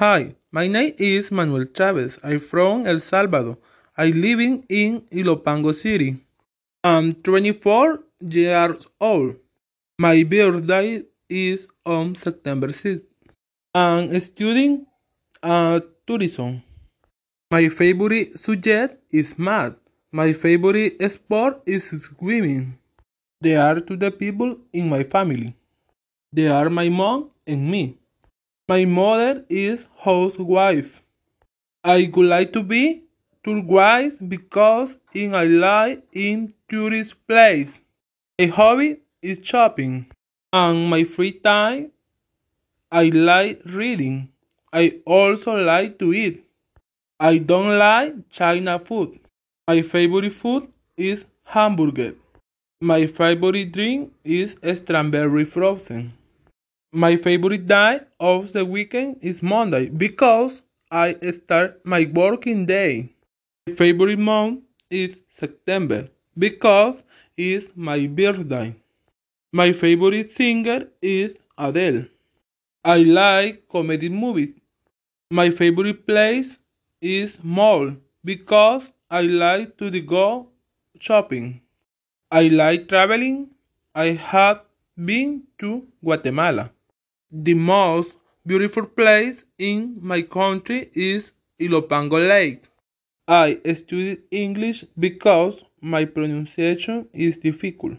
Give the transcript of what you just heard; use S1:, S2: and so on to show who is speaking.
S1: Hi, my name is Manuel Chavez. I'm from El Salvador. I live in Ilopango City. I'm 24 years old. My birthday is on September 6. I'm studying uh, tourism. My favorite subject is math. My favorite sport is swimming. They are two the people in my family. They are my mom and me. My mother is housewife. I would like to be tour guide because in I like in tourist place. My hobby is shopping. And my free time I like reading. I also like to eat. I don't like China food. My favorite food is hamburger. My favorite drink is strawberry frozen. My favorite day of the weekend is Monday because I start my working day. My favorite month is September because it's my birthday. My favorite singer is Adele. I like comedy movies. My favorite place is mall because I like to go shopping. I like traveling. I have been to Guatemala. The most beautiful place in my country is Ilopango Lake. I studied English because my pronunciation is difficult.